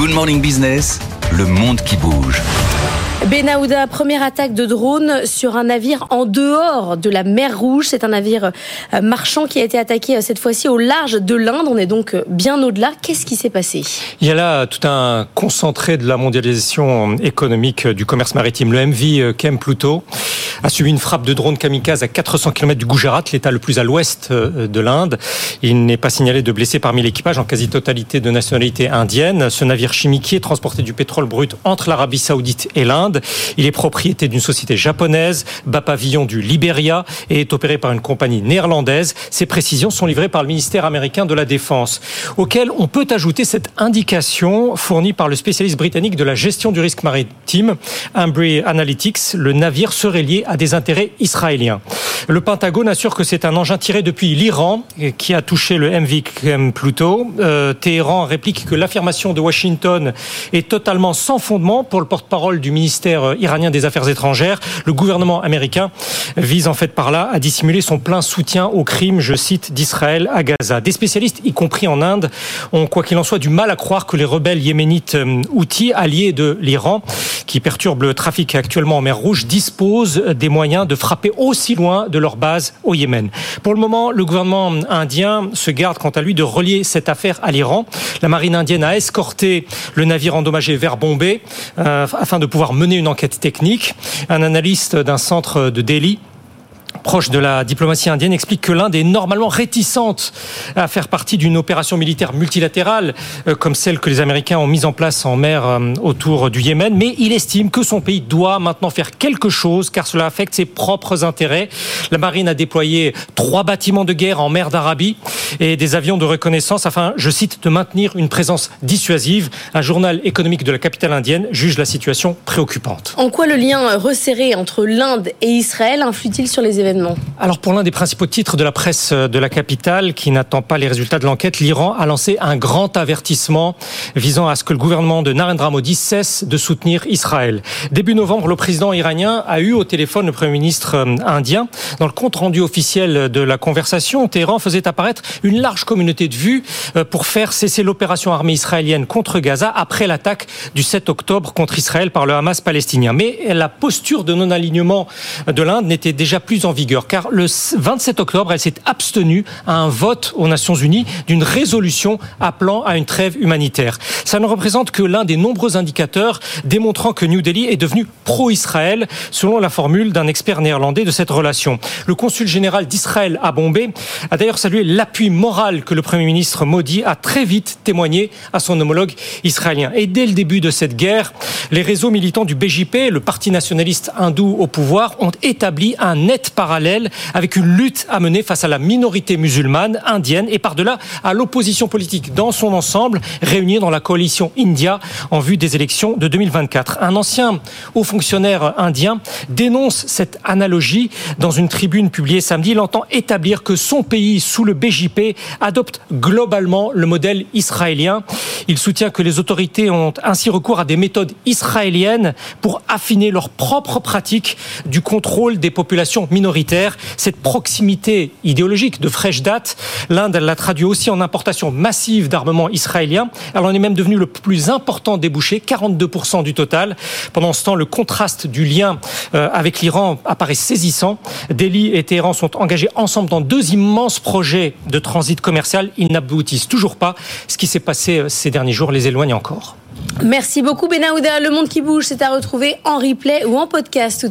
Good Morning Business, le monde qui bouge. Benahouda, première attaque de drone sur un navire en dehors de la mer Rouge. C'est un navire euh, marchand qui a été attaqué euh, cette fois-ci au large de l'Inde. On est donc euh, bien au-delà. Qu'est-ce qui s'est passé? Il y a là tout un concentré de la mondialisation économique du commerce maritime. Le MV Kem Pluto a subi une frappe de drone kamikaze à 400 km du Gujarat, l'état le plus à l'ouest de l'Inde. Il n'est pas signalé de blessés parmi l'équipage, en quasi-totalité de nationalité indienne. Ce navire chimiquier transportait du pétrole brut entre l'Arabie saoudite et l'Inde. Il est propriété d'une société japonaise, bas pavillon du Liberia, et est opéré par une compagnie néerlandaise. Ces précisions sont livrées par le ministère américain de la Défense, auquel on peut ajouter cette indication fournie par le spécialiste britannique de la gestion du risque maritime, Ambry Analytics. Le navire serait lié des intérêts israéliens. Le Pentagone assure que c'est un engin tiré depuis l'Iran qui a touché le MV Pluto. Euh, Téhéran réplique que l'affirmation de Washington est totalement sans fondement pour le porte-parole du ministère euh, iranien des Affaires étrangères. Le gouvernement américain vise en fait par là à dissimuler son plein soutien aux crimes, je cite, d'Israël à Gaza. Des spécialistes, y compris en Inde, ont quoi qu'il en soit du mal à croire que les rebelles yéménites euh, outils alliés de l'Iran, qui perturbent le trafic actuellement en mer Rouge, disposent des moyens de frapper aussi loin de leur base au Yémen. Pour le moment, le gouvernement indien se garde quant à lui de relier cette affaire à l'Iran. La marine indienne a escorté le navire endommagé vers Bombay euh, afin de pouvoir mener une enquête technique. Un analyste d'un centre de Delhi proche de la diplomatie indienne, explique que l'Inde est normalement réticente à faire partie d'une opération militaire multilatérale euh, comme celle que les Américains ont mise en place en mer euh, autour du Yémen, mais il estime que son pays doit maintenant faire quelque chose car cela affecte ses propres intérêts. La marine a déployé trois bâtiments de guerre en mer d'Arabie et des avions de reconnaissance afin, je cite, de maintenir une présence dissuasive. Un journal économique de la capitale indienne juge la situation préoccupante. En quoi le lien resserré entre l'Inde et Israël influe-t-il sur les alors pour l'un des principaux titres de la presse de la capitale qui n'attend pas les résultats de l'enquête, l'Iran a lancé un grand avertissement visant à ce que le gouvernement de Narendra Modi cesse de soutenir Israël. Début novembre, le président iranien a eu au téléphone le Premier ministre euh, indien. Dans le compte rendu officiel de la conversation, Téhéran faisait apparaître une large communauté de vues euh, pour faire cesser l'opération armée israélienne contre Gaza après l'attaque du 7 octobre contre Israël par le Hamas palestinien. Mais la posture de non-alignement de l'Inde n'était déjà plus en vigueur, car le 27 octobre, elle s'est abstenue à un vote aux Nations Unies d'une résolution appelant à une trêve humanitaire. Ça ne représente que l'un des nombreux indicateurs démontrant que New Delhi est devenu pro-Israël, selon la formule d'un expert néerlandais de cette relation. Le consul général d'Israël à Bombay a d'ailleurs salué l'appui moral que le Premier ministre Modi a très vite témoigné à son homologue israélien. Et dès le début de cette guerre, les réseaux militants du BJP, le parti nationaliste hindou au pouvoir, ont établi un net parallèle avec une lutte à mener face à la minorité musulmane indienne et par-delà à l'opposition politique dans son ensemble réunie dans la coalition India en vue des élections de 2024. Un ancien haut fonctionnaire indien dénonce cette analogie dans une tribune publiée samedi. Il entend établir que son pays, sous le BJP, adopte globalement le modèle israélien. Il soutient que les autorités ont ainsi recours à des méthodes israéliennes pour affiner leurs propres pratiques du contrôle des populations minoritaires cette proximité idéologique de fraîche date, l'Inde l'a traduit aussi en importation massive d'armements israéliens. Elle en est même devenue le plus important débouché, 42% du total. Pendant ce temps, le contraste du lien euh, avec l'Iran apparaît saisissant. Delhi et Téhéran sont engagés ensemble dans deux immenses projets de transit commercial. Ils n'aboutissent toujours pas. Ce qui s'est passé euh, ces derniers jours les éloigne encore. Merci beaucoup Benahouda. Le monde qui bouge, c'est à retrouver en replay ou en podcast.